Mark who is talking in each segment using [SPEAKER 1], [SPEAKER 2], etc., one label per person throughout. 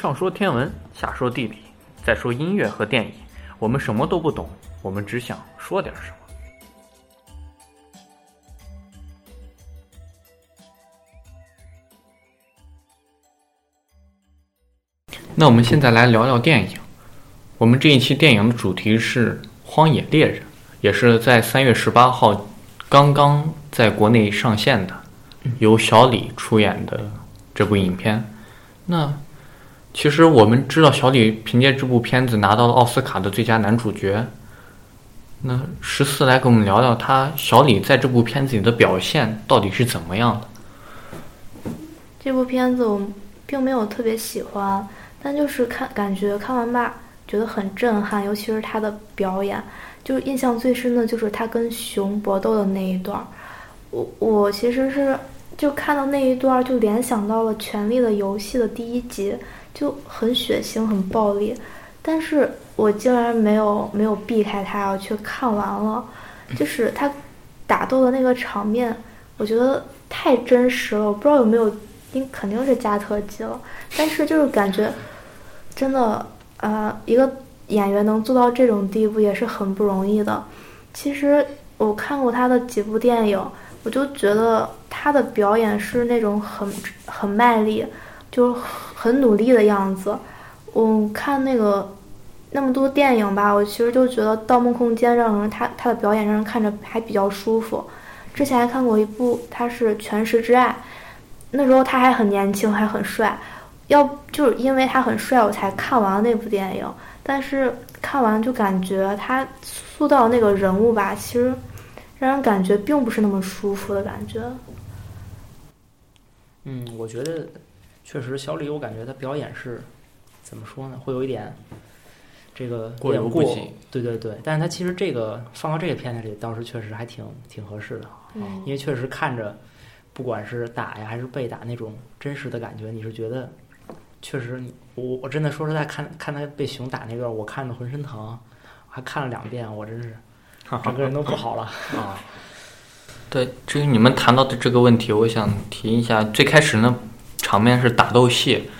[SPEAKER 1] 上说天文，下说地理，再说音乐和电影，我们什么都不懂，我们只想说点什么。那我们现在来聊聊电影。我们这一期电影的主题是《荒野猎人》，也是在三月十八号刚刚在国内上线的，由小李出演的这部影片。那其实我们知道，小李凭借这部片子拿到了奥斯卡的最佳男主角。那十四来跟我们聊聊他小李在这部片子里的表现到底是怎么样的？
[SPEAKER 2] 这部片子我并没有特别喜欢，但就是看感觉看完吧，觉得很震撼，尤其是他的表演，就印象最深的就是他跟熊搏斗的那一段儿。我我其实是就看到那一段儿，就联想到了《权力的游戏》的第一集，就很血腥、很暴力，但是我竟然没有没有避开它，我去看完了。就是他打斗的那个场面，我觉得太真实了，我不知道有没有，应肯定是加特技了，但是就是感觉真的，呃，一个演员能做到这种地步也是很不容易的。其实我看过他的几部电影，我就觉得他的表演是那种很很卖力，就很努力的样子。我看那个那么多电影吧，我其实就觉得《盗梦空间》让人他他的表演让人看着还比较舒服。之前还看过一部，他是《全食之爱》，那时候他还很年轻，还很帅。要就是因为他很帅，我才看完了那部电影。但是看完就感觉他塑造那个人物吧，其实让人感觉并不是那么舒服的感觉。
[SPEAKER 3] 嗯，我觉得确实小李，我感觉他表演是怎么说呢，会有一点这个
[SPEAKER 1] 过犹不及。
[SPEAKER 3] 对对对，但是他其实这个放到这个片子里，倒是确实还挺挺合适的，
[SPEAKER 2] 嗯
[SPEAKER 3] 因为确实看着，不管是打呀还是被打那种真实的感觉，你是觉得确实你，我我真的说实在，看看他被熊打那段，我看的浑身疼，还看了两遍，我真是 整个人都不好了。
[SPEAKER 1] 啊，对，至于你们谈到的这个问题，我想提一下，最开始呢，场面是打斗戏，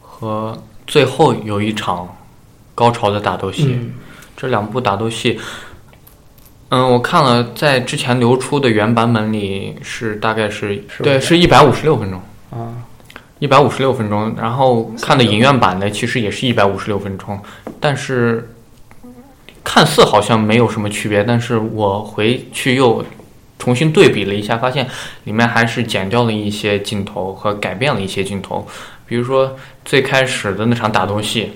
[SPEAKER 1] 和最后有一场高潮的打斗戏，
[SPEAKER 3] 嗯。
[SPEAKER 1] 这两部打斗戏，嗯，我看了，在之前流出的原版本里是大概是
[SPEAKER 3] 是
[SPEAKER 1] 对，是一百五十六分钟，
[SPEAKER 3] 啊，
[SPEAKER 1] 一百五十六分钟，然后看的影院版的其实也是一百五十六分钟，但是看似好像没有什么区别，但是我回去又重新对比了一下，发现里面还是剪掉了一些镜头和改变了一些镜头，比如说最开始的那场打斗戏，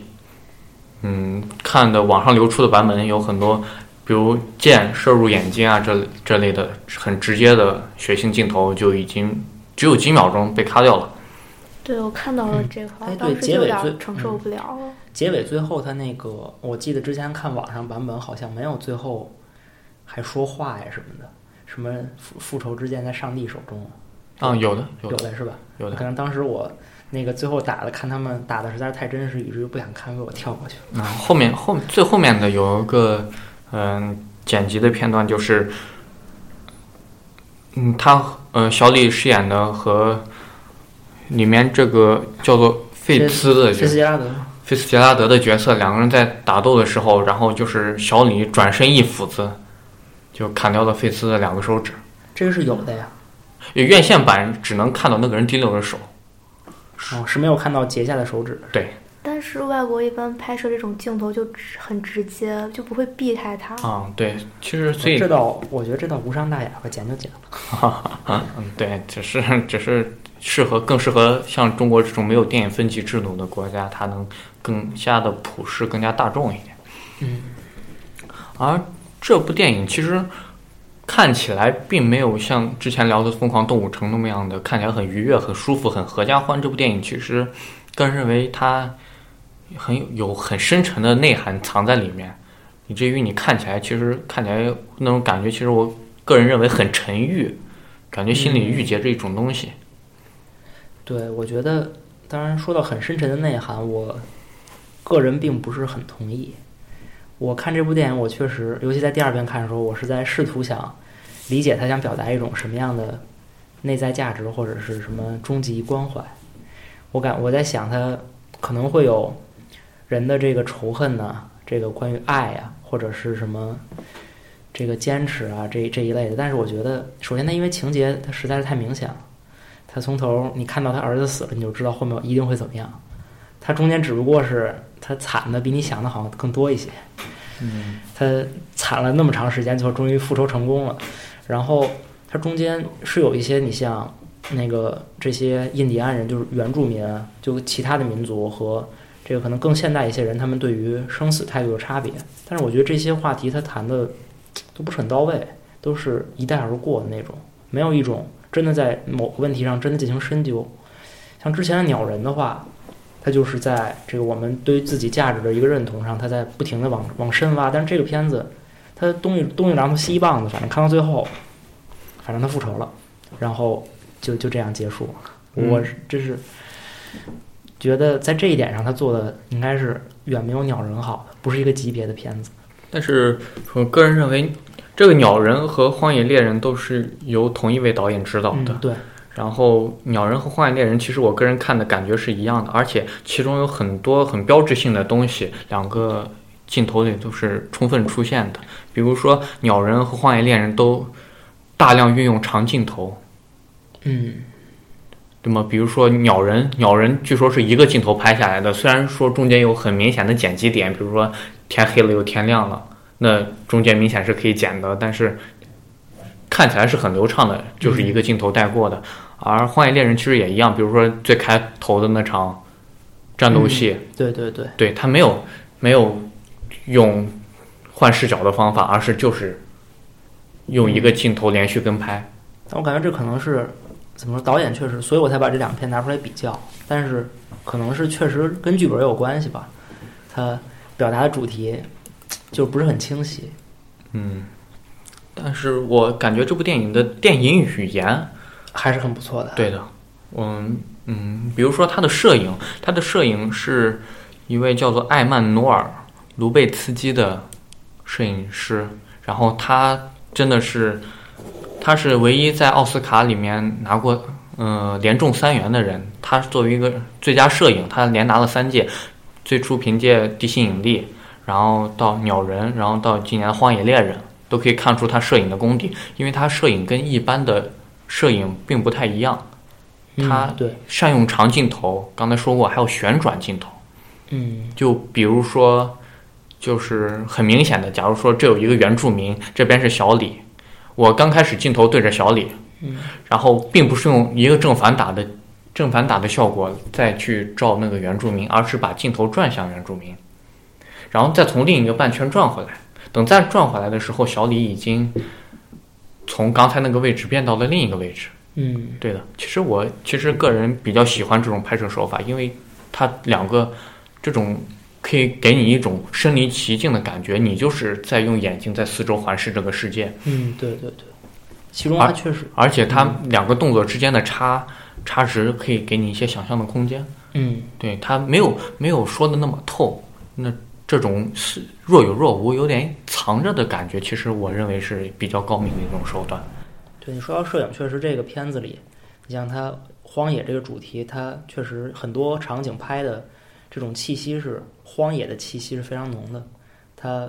[SPEAKER 1] 嗯，看的网上流出的版本有很多，比如箭射入眼睛啊这这类的很直接的血腥镜头就已经只有几秒钟被咔掉了。
[SPEAKER 2] 对，我看到了这块，
[SPEAKER 3] 哎对
[SPEAKER 2] 当时就有点
[SPEAKER 3] 结尾最
[SPEAKER 2] 承受不了了。
[SPEAKER 3] 结尾最后他那个，我记得之前看网上版本好像没有最后还说话呀什么的，什么复复仇之剑在上帝手中
[SPEAKER 1] 啊，有的，有的，
[SPEAKER 3] 有的是吧？
[SPEAKER 1] 有的
[SPEAKER 3] 可。能当时我那个最后打的看他们打的实在是太真实，以至于不想看，给我跳过去了。
[SPEAKER 1] 然后后面后最后面的有一个嗯、剪辑的片段，就是嗯他呃小李饰演的和里面这个叫做费兹的
[SPEAKER 3] 费斯杰拉德，
[SPEAKER 1] 费斯杰拉德的角色，两个人在打斗的时候，然后就是小李转身一斧子就砍掉了费斯的两个手指。
[SPEAKER 3] 这个是有的呀。
[SPEAKER 1] 院线版只能看到那个人第六个手，
[SPEAKER 3] 哦，是没有看到截下的手指对。
[SPEAKER 2] 但是外国一般拍摄这种镜头就直很直接，就不会避开它。
[SPEAKER 1] 啊，对，其实所以
[SPEAKER 3] 这倒，我觉得这倒无伤大雅吧，剪就剪了。
[SPEAKER 1] 嗯，对，只是只是适合更适合像中国这种没有电影分级制度的国家，它能更加的普世、更加大众一点。
[SPEAKER 3] 嗯，
[SPEAKER 1] 而这部电影其实看起来并没有像之前聊的《疯狂动物城》那么样的看起来很愉悦、很舒服、很合家欢。这部电影其实个人认为它很有有很深沉的内涵藏在里面，以至于你看起来其实看起来那种感觉，其实我个人认为很沉郁，感觉心里郁结着一种东西。
[SPEAKER 3] 对，我觉得，当然说到很深沉的内涵，我个人并不是很同意。我看这部电影，我确实，尤其在第二遍看的时候，我是在试图想理解他想表达一种什么样的内在价值或者是什么终极关怀。我感我在想他可能会有人的这个仇恨呐、这个关于爱呀、或者是什么这个坚持啊这这一类的。但是我觉得，首先他因为情节他实在是太明显了，他从头你看到他儿子死了，你就知道后面一定会怎么样。他中间只不过是他惨的比你想的好像更多一些。
[SPEAKER 1] 嗯，
[SPEAKER 3] 他惨了那么长时间，最后终于复仇成功了。然后他中间是有一些，你像那个这些印第安人，就是原住民，就其他的民族和这个可能更现代一些人，他们对于生死态度的差别。但是我觉得这些话题他谈的都不是很到位，都是一带而过的那种，没有一种真的在某个问题上真的进行深究。像之前的鸟人的话，他就是在这个我们对于自己价值的一个认同上，他在不停的往往深挖。但是这个片子，他东一东一榔头西一棒子，反正看到最后，反正他复仇了，然后就就这样结束。
[SPEAKER 1] 嗯
[SPEAKER 3] 我是这是觉得在这一点上，他做的应该是远没有鸟人好的，不是一个级别的片子。
[SPEAKER 1] 但是我个人认为，这个《鸟人》和《荒野猎人》都是由同一位导演指导的。
[SPEAKER 3] 嗯，对，
[SPEAKER 1] 然后《鸟人》和《荒野猎人》其实我个人看的感觉是一样的，而且其中有很多很标志性的东西，两个镜头里都是充分出现的。比如说，《鸟人》和《荒野猎人》都大量运用长镜头。
[SPEAKER 3] 嗯
[SPEAKER 1] 那么，比如说鸟人，鸟人据说是一个镜头拍下来的，虽然说中间有很明显的剪辑点，比如说天黑了又天亮了，那中间明显是可以剪的，但是看起来是很流畅的，就是一个镜头带过的。而荒野猎人其实也一样，比如说最开头的那场战斗戏，
[SPEAKER 3] 对对对，
[SPEAKER 1] 对他没有没有用换视角的方法，而是就是用一个镜头连续跟拍。
[SPEAKER 3] 但我感觉这可能是怎么说，导演确实，所以我才把这两片拿出来比较。但是可能是确实跟剧本有关系吧，他表达的主题就不是很清晰。
[SPEAKER 1] 嗯，但是我感觉这部电影的电影语言，
[SPEAKER 3] 还是很不错的。
[SPEAKER 1] 对的，嗯嗯，比如说他的摄影，他的摄影是一位叫做艾曼努尔·卢贝茨基的摄影师，然后他真的是，他是唯一在奥斯卡里面拿过呃连中三元的人。他作为一个最佳摄影，他连拿了三届，最初凭借《地心引力》，然后到《鸟人》，然后到今年《荒野猎人》，都可以看出他摄影的功底，因为他摄影跟一般的摄影并不太一样。
[SPEAKER 3] 嗯
[SPEAKER 1] 他
[SPEAKER 3] 对，
[SPEAKER 1] 善用长镜头，刚才说过，还有旋转镜头。
[SPEAKER 3] 嗯
[SPEAKER 1] 就比如说，就是很明显的，假如说这有一个原住民，这边是小李，我刚开始镜头对着小李，
[SPEAKER 3] 嗯
[SPEAKER 1] 然后并不是用一个正反打的正反打的效果再去照那个原住民，而是把镜头转向原住民，然后再从另一个半圈转回来。等再转回来的时候，小李已经从刚才那个位置变到了另一个位置。
[SPEAKER 3] 嗯。
[SPEAKER 1] 对的，其实我其实个人比较喜欢这种拍摄手法，因为它两个这种可以给你一种身临其境的感觉，你就是在用眼睛在四周环视这个世界，
[SPEAKER 3] 嗯，对对对，其中
[SPEAKER 1] 而
[SPEAKER 3] 确实，
[SPEAKER 1] 而且它两个动作之间的差差值可以给你一些想象的空间。
[SPEAKER 3] 嗯。
[SPEAKER 1] 对，它没有没有说的那么透，那这种是若有若无、有点藏着的感觉，其实我认为是比较高明的一种手段。
[SPEAKER 3] 对你说到摄影，确实这个片子里，你像它荒野这个主题，它确实很多场景拍的这种气息是荒野的气息是非常浓的。它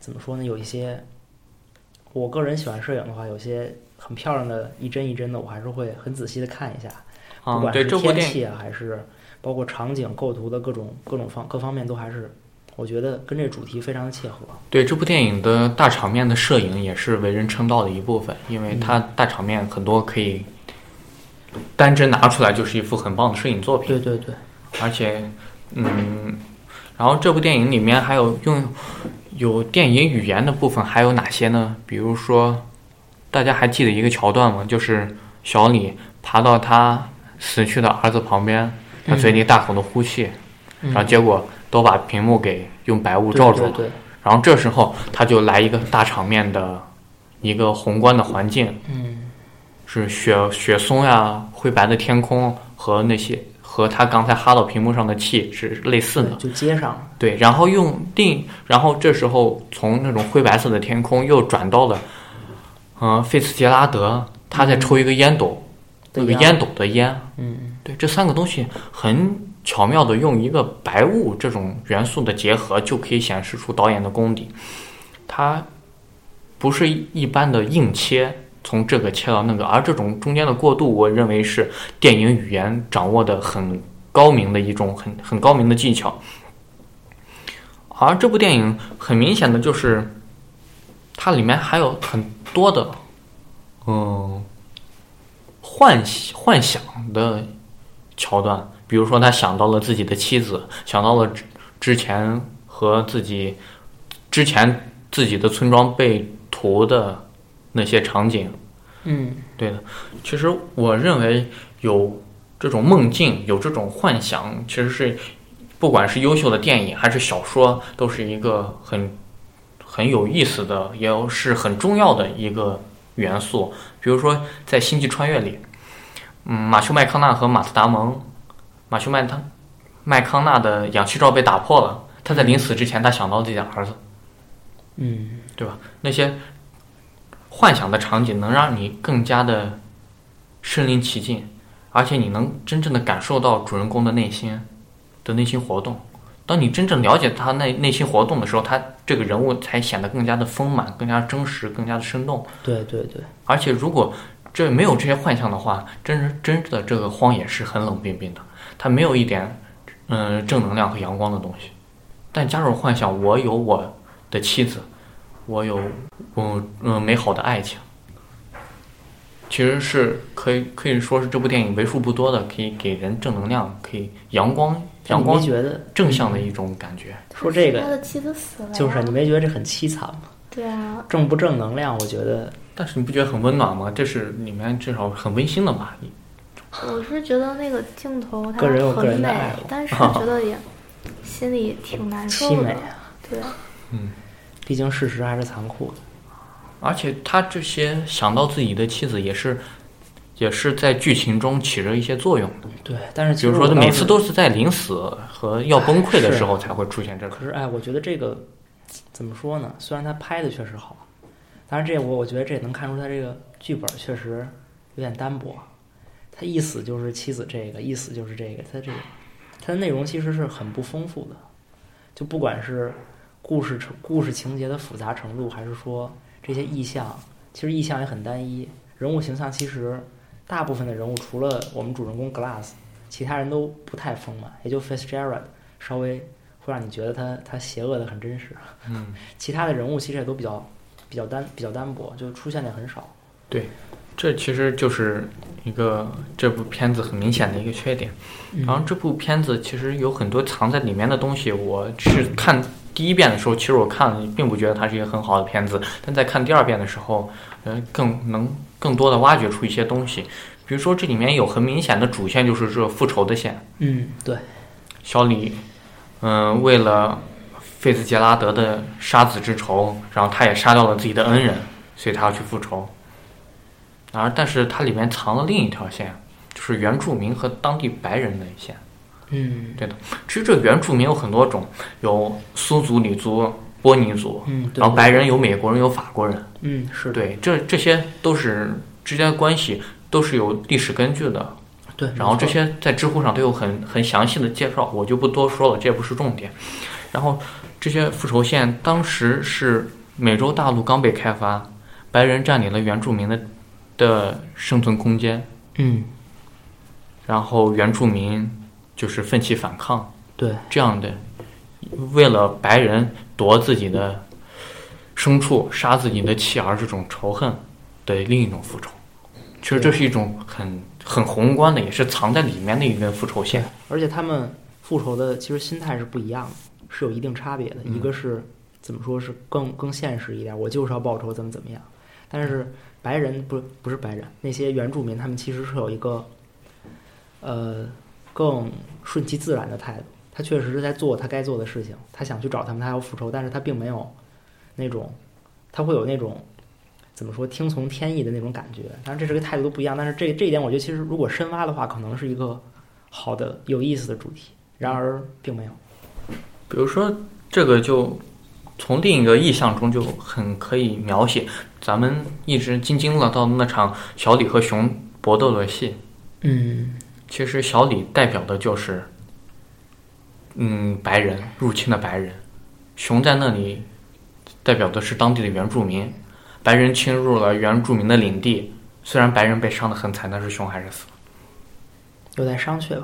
[SPEAKER 3] 怎么说呢？有一些，我个人喜欢摄影的话，有些很漂亮的一帧一帧的，我还是会很仔细的看一下。不
[SPEAKER 1] 啊，
[SPEAKER 3] 管是天气啊，还是包括场景构图的各种各种方各方面，都还是我觉得跟这主题非常的切合。
[SPEAKER 1] 对这部电影的大场面的摄影也是为人称道的一部分，因为它大场面很多可以单帧拿出来就是一幅很棒的摄影作品。
[SPEAKER 3] 对对对，
[SPEAKER 1] 而且，嗯，然后这部电影里面还有用有电影语言的部分，还有哪些呢？比如说，大家还记得一个桥段吗？就是小李爬到他死去的儿子旁边，他嘴里大口的呼气，
[SPEAKER 3] 嗯
[SPEAKER 1] 然后结果都把屏幕给用白雾罩住了。
[SPEAKER 3] 对对对
[SPEAKER 1] 然后这时候他就来一个大场面的一个宏观的环境，
[SPEAKER 3] 嗯
[SPEAKER 1] 是雪雪松呀、灰白的天空和那些和他刚才哈到屏幕上的气是类似的。
[SPEAKER 3] 就接上了。
[SPEAKER 1] 对，然后用定，然后这时候从那种灰白色的天空又转到了，嗯、费茨杰拉德他在抽一个烟斗，那个烟斗的烟，
[SPEAKER 3] 嗯
[SPEAKER 1] 对，这三个东西很巧妙的用一个白雾这种元素的结合，就可以显示出导演的功底。它不是一般的硬切，从这个切到那个，而这种中间的过渡，我认为是电影语言掌握的很高明的一种很很高明的技巧。而这部电影很明显的就是，它里面还有很多的，嗯，幻幻想的桥段。比如说，他想到了自己的妻子，想到了之之前和自己之前自己的村庄被屠的那些场景。
[SPEAKER 3] 嗯，
[SPEAKER 1] 对的。其实我认为有这种梦境，有这种幻想，其实是不管是优秀的电影还是小说，都是一个很很有意思的，也是很重要的一个元素。比如说，在《星际穿越》里，嗯，马修麦康纳和马特达蒙。马修麦他麦康纳的氧气罩被打破了，他在临死之前，他想到自己的儿子，
[SPEAKER 3] 嗯，
[SPEAKER 1] 对吧？那些幻想的场景能让你更加的身临其境，而且你能真正的感受到主人公的内心的内心活动。当你真正了解他内内心活动的时候，他这个人物才显得更加的丰满、更加真实、更加的生动。
[SPEAKER 3] 对对对。
[SPEAKER 1] 而且如果这没有这些幻象的话，真真的这个荒野是很冷冰冰的。它没有一点，嗯，正能量和阳光的东西，但加入幻想，我有我的妻子，我有，嗯嗯，美好的爱情，其实是可以可以说是这部电影为数不多的可以给人正能量、可以阳光、阳光
[SPEAKER 3] 觉得
[SPEAKER 1] 正向的一种感觉。
[SPEAKER 3] 说这个，
[SPEAKER 2] 他的妻子死了，
[SPEAKER 3] 就是你没觉得这很凄惨吗？
[SPEAKER 2] 对啊，
[SPEAKER 3] 正不正能量？我觉得，
[SPEAKER 1] 但是你不觉得很温暖吗？这是里面至少很温馨的吧？
[SPEAKER 2] 我是觉得那个镜头它
[SPEAKER 3] 很
[SPEAKER 2] 美，但是觉得也心里挺难受
[SPEAKER 3] 的。
[SPEAKER 2] 对，
[SPEAKER 1] 嗯，
[SPEAKER 3] 毕竟事实还是残酷的。
[SPEAKER 1] 而且他这些想到自己的妻子，也是也是在剧情中起着一些作用的。
[SPEAKER 3] 对，但是
[SPEAKER 1] 比如说他每次都是在临死和要崩溃的时候才会出现这个。
[SPEAKER 3] 可是哎，我觉得这个怎么说呢？虽然他拍的确实好，但是这我我觉得这也能看出他这个剧本确实有点单薄。他一死就是妻子这个，一死就是这个，他这个，他的内容其实是很不丰富的，就不管是故事成故事情节的复杂程度，还是说这些意象，其实意象也很单一，人物形象其实大部分的人物除了我们主人公 Glass，其他人都不太丰满，也就 Fitzgerald 稍微会让你觉得他他邪恶的很真实，
[SPEAKER 1] 嗯，
[SPEAKER 3] 其他的人物其实也都比较比较单比较单薄，就出现的很少，
[SPEAKER 1] 对。这其实就是一个这部片子很明显的一个缺点。然后这部片子其实有很多藏在里面的东西。我是看第一遍的时候，其实我看了并不觉得它是一个很好的片子。但在看第二遍的时候，呃，更能更多的挖掘出一些东西。比如说这里面有很明显的主线，就是这复仇的线。
[SPEAKER 3] 嗯，对。
[SPEAKER 1] 小李，嗯，为了费斯杰拉德的杀子之仇，然后他也杀掉了自己的恩人，所以他要去复仇。然而但是它里面藏了另一条线，就是原住民和当地白人的一线。
[SPEAKER 3] 嗯，
[SPEAKER 1] 对的。其实这原住民有很多种，有苏族、黎族、波尼族。
[SPEAKER 3] 嗯，
[SPEAKER 1] 然后白人有美国人，有法国人。
[SPEAKER 3] 嗯，是
[SPEAKER 1] 对，这这些都是之间的关系，都是有历史根据的。
[SPEAKER 3] 对。
[SPEAKER 1] 然后这些在知乎上都有很很详细的介绍，我就不多说了，这也不是重点。然后这些复仇线当时是美洲大陆刚被开发，白人占领了原住民的。的生存空间，
[SPEAKER 3] 嗯，
[SPEAKER 1] 然后原住民就是奋起反抗，
[SPEAKER 3] 对，
[SPEAKER 1] 这样的，为了白人夺自己的牲畜、杀自己的妻儿这种仇恨的另一种复仇，其实这是一种很很宏观的，也是藏在里面的一根复仇线。
[SPEAKER 3] 而且他们复仇的其实心态是不一样的，是有一定差别的。一个是怎么说是更更现实一点，我就是要报仇，怎么怎么样，但是。白人不不是白人，那些原住民他们其实是有一个，呃，更顺其自然的态度。他确实是在做他该做的事情，他想去找他们，他要复仇，但是他并没有那种，他会有那种怎么说听从天意的那种感觉。当然，这是个态度都不一样。但是这这一点，我觉得其实如果深挖的话，可能是一个好的、有意思的主题。然而，并没有。
[SPEAKER 1] 比如说，这个就。从另一个意象中就很可以描写，咱们一直津津乐道的那场小李和熊搏斗的戏。
[SPEAKER 3] 嗯，
[SPEAKER 1] 其实小李代表的就是嗯白人入侵的白人，熊在那里代表的是当地的原住民，白人侵入了原住民的领地，虽然白人被伤的很惨，但是熊还是死了。
[SPEAKER 3] 有待商榷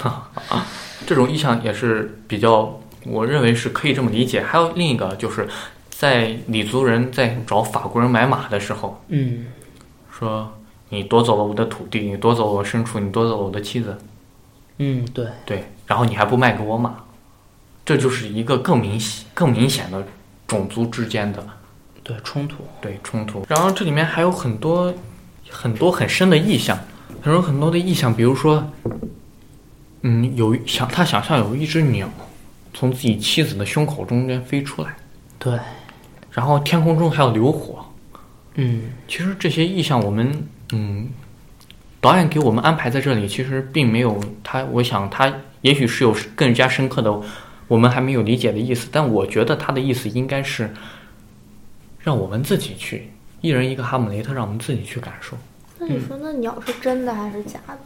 [SPEAKER 3] 吧。
[SPEAKER 1] 这种意象也是比较，我认为是可以这么理解。还有另一个就是，在李族人在找法国人买马的时候，
[SPEAKER 3] 嗯，
[SPEAKER 1] 说你夺走了我的土地，你夺走了我牲畜，你夺走了我的妻子，
[SPEAKER 3] 嗯，对，
[SPEAKER 1] 对，然后你还不卖给我马，这就是一个更明显、更明显的种族之间的
[SPEAKER 3] 对冲突，
[SPEAKER 1] 对冲突。然后这里面还有很多很多很深的意象，很多很多的意象，比如说，嗯，有想他想象有一只鸟从自己妻子的胸口中间飞出来，
[SPEAKER 3] 对，
[SPEAKER 1] 然后天空中还有流火。
[SPEAKER 3] 嗯，
[SPEAKER 1] 其实这些意象，我们嗯，导演给我们安排在这里，其实并没有他，我想他也许是有更加深刻的我们还没有理解的意思，但我觉得他的意思应该是让我们自己去，一人一个哈姆雷特，让我们自己去感受。
[SPEAKER 2] 那你说那鸟是真的还是假的？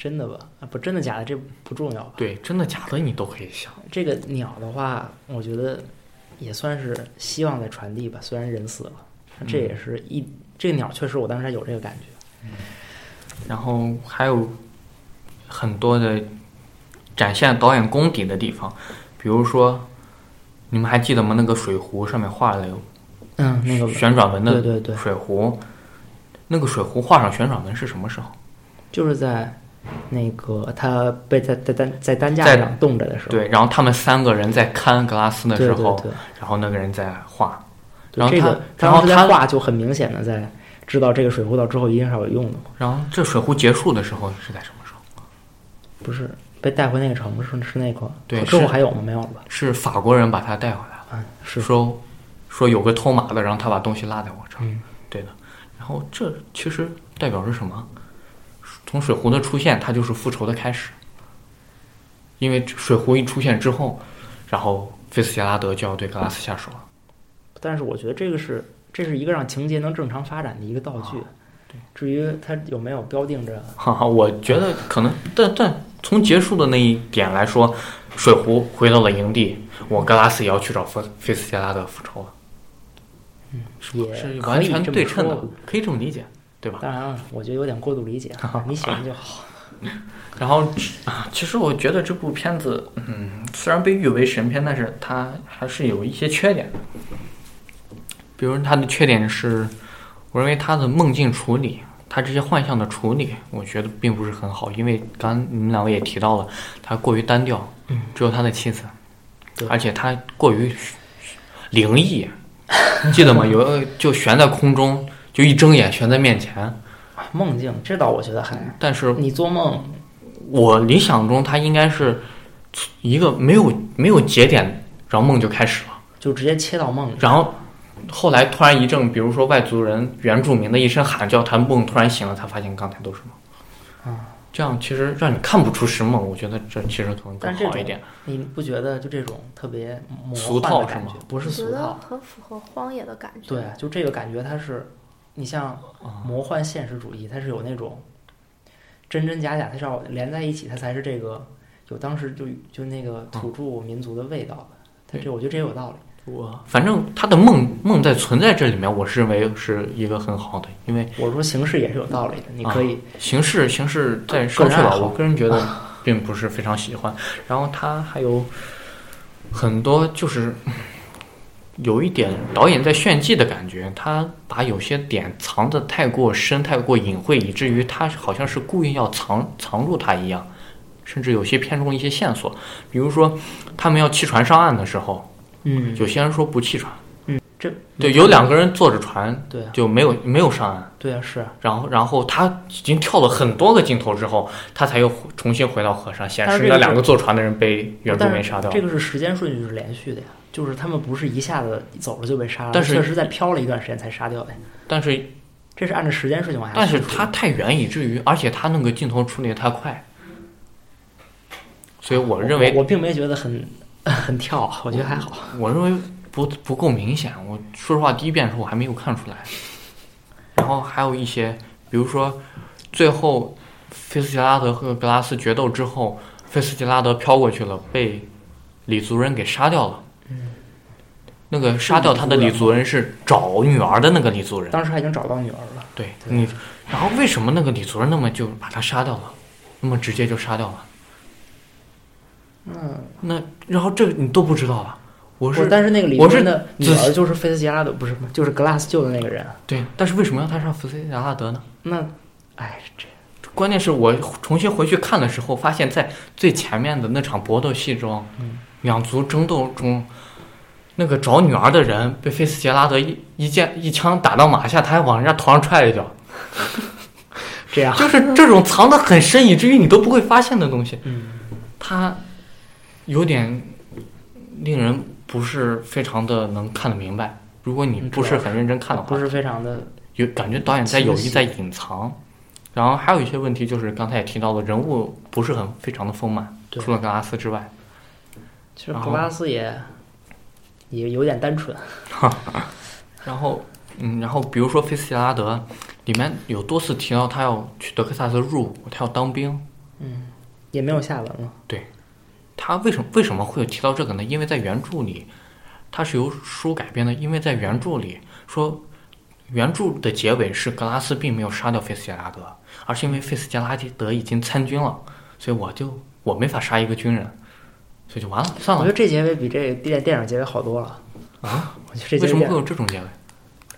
[SPEAKER 3] 真的吧？啊，不，真的假的这不重要吧？
[SPEAKER 1] 对，真的假的你都可以想。
[SPEAKER 3] 这个鸟的话，我觉得也算是希望在传递吧。虽然人死了，这也是一这个鸟确实，我当时有这个感觉。
[SPEAKER 1] 然后还有很多的展现导演功底的地方，比如说，你们还记得吗？那个水壶上面画了有
[SPEAKER 3] 嗯，那个
[SPEAKER 1] 旋转纹的
[SPEAKER 3] 对对对，
[SPEAKER 1] 水壶，那个水壶画上旋转纹是什么时候？
[SPEAKER 3] 就是在那个他被在在担在担架上冻着的时候，
[SPEAKER 1] 对，然后他们三个人在看格拉斯的时候，
[SPEAKER 3] 对对
[SPEAKER 1] 然后那个人在画，然后他然后他
[SPEAKER 3] 画就很明显的在知道这个水壶到之后一定是要有用的嘛，
[SPEAKER 1] 然后这水壶结束的时候是在什么时候？
[SPEAKER 3] 不是被带回那个城市是那个
[SPEAKER 1] 对
[SPEAKER 3] 之后还有吗？没有了吧？
[SPEAKER 1] 是法国人把他带回来了，
[SPEAKER 3] 嗯，是
[SPEAKER 1] 说说有个偷马的，然后他把东西落在我这儿，
[SPEAKER 3] 嗯
[SPEAKER 1] 对的。然后这其实代表着什么？从水壶的出现，它就是复仇的开始。因为水壶一出现之后，然后菲斯杰拉德就要对格拉斯下手了。
[SPEAKER 3] 但是我觉得这个是这是一个让情节能正常发展的一个道具。
[SPEAKER 1] 对，
[SPEAKER 3] 至于它有没有标定着，
[SPEAKER 1] 哈哈，我觉得可能，但但从结束的那一点来说，水壶回到了营地，我格拉斯也要去找菲菲斯杰拉德复仇了，
[SPEAKER 3] 也
[SPEAKER 1] 是完全对称的，可以这么理解，对吧？
[SPEAKER 3] 当然了，我觉得有点过度理解，你喜欢就好。
[SPEAKER 1] 然后啊，其实我觉得这部片子，嗯，虽然被誉为神片，但是它还是有一些缺点的。比如它的缺点是，我认为它的梦境处理，它这些幻象的处理，我觉得并不是很好，因为刚你们两位也提到了，它过于单调，
[SPEAKER 3] 嗯，
[SPEAKER 1] 只有他的妻子
[SPEAKER 3] 对，
[SPEAKER 1] 而且它过于灵异，记得吗？有就悬在空中，就一睁眼悬在面前，
[SPEAKER 3] 梦境，这倒我觉得还，
[SPEAKER 1] 但是
[SPEAKER 3] 你做梦，
[SPEAKER 1] 我理想中，它应该是一个没有没有节点，然后梦就开始了，
[SPEAKER 3] 就直接切到梦里。
[SPEAKER 1] 然后后来突然一阵，比如说外族人、原住民的一声喊叫，他梦突然醒了，才发现刚才都是梦。
[SPEAKER 3] 啊，
[SPEAKER 1] 这样其实让你看不出是梦，我觉得这其实可能更好一点。
[SPEAKER 3] 你不觉得就这种特别魔
[SPEAKER 1] 俗
[SPEAKER 3] 幻的感觉
[SPEAKER 1] 套是吗？
[SPEAKER 3] 不是俗套，
[SPEAKER 2] 很符合荒野的感觉。
[SPEAKER 3] 对，就这个感觉，它是你像
[SPEAKER 1] 啊
[SPEAKER 3] 魔幻现实主义，它是有那种真真假假，它是要连在一起，它才是这个有当时就就那个土著民族的味道的。它这我觉得这也有道理。
[SPEAKER 1] 我反正他的梦梦在存在这里面，我是认为是一个很好的，因为
[SPEAKER 3] 我说形式也是有道理的，你可以
[SPEAKER 1] 形式形式在说去了，我个人觉得并不是非常喜欢。然后他还有很多就是有一点导演在炫技的感觉，他把有些点藏得太过深、太过隐晦，以至于他好像是故意要藏藏住它一样，甚至有些偏重一些线索。比如说，他们要弃船上岸的时候，
[SPEAKER 3] 嗯，
[SPEAKER 1] 有些人说不弃船，嗯
[SPEAKER 3] 这
[SPEAKER 1] 对，有两个人坐着船
[SPEAKER 3] 对啊
[SPEAKER 1] 就没有没有上岸。
[SPEAKER 3] 对啊是啊，
[SPEAKER 1] 然后，然后他已经跳了很多个镜头之后，他才又重新回到河上，显示那两个坐船的人被原住
[SPEAKER 3] 但是
[SPEAKER 1] 民杀掉。
[SPEAKER 3] 这个是时间顺序是连续的呀，就是他们不是一下子走了就被杀了，
[SPEAKER 1] 但是
[SPEAKER 3] 确实在飘了一段时间才杀掉的。
[SPEAKER 1] 但是，
[SPEAKER 3] 这是按照时间顺序往下
[SPEAKER 1] 但是他太远，以至于，而且他那个镜头处理的太快，所以我认为，
[SPEAKER 3] 我并没觉得很 很跳，我觉得还好。
[SPEAKER 1] 我认为不不够明显。我说实话，第一遍的时候我还没有看出来。然后还有一些，比如说最后菲斯杰拉德和格拉斯决斗之后，菲斯杰拉德飘过去了，被李族人给杀掉了。那个杀掉他的李族人是找女儿的那个李族人。
[SPEAKER 3] 当时他已经找到女儿了。
[SPEAKER 1] 对你，然后为什么那个李族人那么就把他杀掉了？那么直接就杀掉了？
[SPEAKER 3] 嗯，
[SPEAKER 1] 那然后这个你都不知道吧？我是
[SPEAKER 3] 但是那个李族人的女儿就是菲斯杰拉德，不是就是格拉斯救的那个人。
[SPEAKER 1] 对，但是为什么要他杀菲斯杰拉德呢？
[SPEAKER 3] 那，哎，这
[SPEAKER 1] 关键是我重新回去看的时候，发现在最前面的那场搏斗戏中，两族争斗中，那个找女儿的人被菲斯杰拉德一一剑一枪打到马下，他还往人家头上踹了一脚，
[SPEAKER 3] 这样，
[SPEAKER 1] 就是这种藏得很深，以至于你都不会发现的东西，
[SPEAKER 3] 嗯，
[SPEAKER 1] 它有点令人不是非常的能看得明白。如果你
[SPEAKER 3] 嗯
[SPEAKER 1] 不是很认真看的话，
[SPEAKER 3] 不是非常的，
[SPEAKER 1] 有感觉导演在有意在隐藏，然后还有一些问题就是刚才也提到了，人物不是很非常的丰满，除了格拉斯之外，
[SPEAKER 3] 其实格拉斯也也有点单纯。
[SPEAKER 1] 然后嗯，然后比如说菲斯杰拉德里面有多次提到他要去德克萨斯入伍，他要当兵，嗯
[SPEAKER 3] 也没有下文了。
[SPEAKER 1] 对他为什么为什么会有提到这个呢？因为在原著里，它是由书改编的，因为在原著里说。原著的结尾是格拉斯并没有杀掉菲斯杰拉德，而是因为菲斯杰拉德已经参军了，所以我就我没法杀一个军人，所以就完了，算了
[SPEAKER 3] 我觉得。这结尾比这个电电影结尾好多了
[SPEAKER 1] 啊！
[SPEAKER 3] 我觉得这结尾
[SPEAKER 1] 为什么会有这种结尾？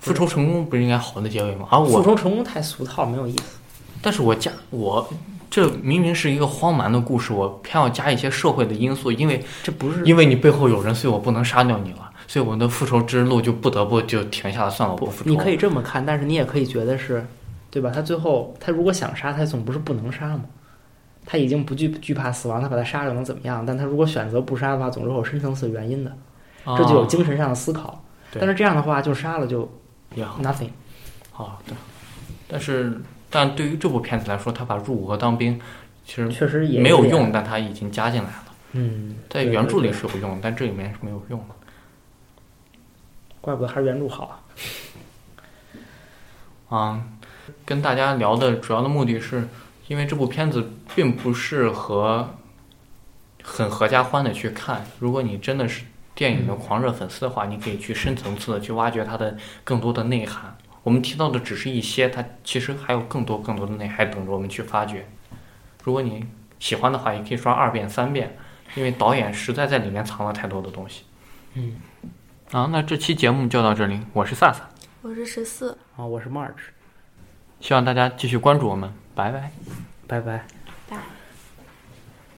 [SPEAKER 1] 复仇成功不是应该好的结尾吗？而
[SPEAKER 3] 复，仇成功太俗套，没有意思。
[SPEAKER 1] 但是我加我这明明是一个荒蛮的故事，我偏要加一些社会的因素，因为
[SPEAKER 3] 这不是
[SPEAKER 1] 因为你背后有人，所以我不能杀掉你了，所以我的复仇之路就不得不就停下了，算了，我不复仇。
[SPEAKER 3] 你可以这么看，但是你也可以觉得是，对吧？他最后他如果想杀，他总不是不能杀嘛。他已经不惧惧怕死亡，他把他杀了能怎么样？但他如果选择不杀的话，总是有深层次原因的，
[SPEAKER 1] 啊
[SPEAKER 3] 这就有精神上的思考。
[SPEAKER 1] 对
[SPEAKER 3] 但是这样的话，就杀了就
[SPEAKER 1] 也好
[SPEAKER 3] nothing。
[SPEAKER 1] 好的，但是但对于这部片子来说，他把入伍和当兵其实
[SPEAKER 3] 确实也
[SPEAKER 1] 没有用，。但他已经加进来了。
[SPEAKER 3] 嗯，
[SPEAKER 1] 在原著里是有用，但这里面是没有用的。
[SPEAKER 3] 怪不得还是原著好啊。
[SPEAKER 1] 啊，跟大家聊的主要的目的是，因为这部片子并不适合很合家欢的去看。如果你真的是电影的狂热粉丝的话，你可以去深层次的去挖掘它的更多的内涵。我们提到的只是一些，它其实还有更多更多的内涵等着我们去发掘。如果你喜欢的话，也可以刷二遍、三遍，因为导演实在在里面藏了太多的东西。
[SPEAKER 3] 嗯，
[SPEAKER 1] 啊，那这期节目就到这里，我是萨萨，
[SPEAKER 2] 我是十四。
[SPEAKER 3] 啊，我是 March，
[SPEAKER 1] 希望大家继续关注我们，拜拜。
[SPEAKER 3] 拜拜。
[SPEAKER 2] 拜。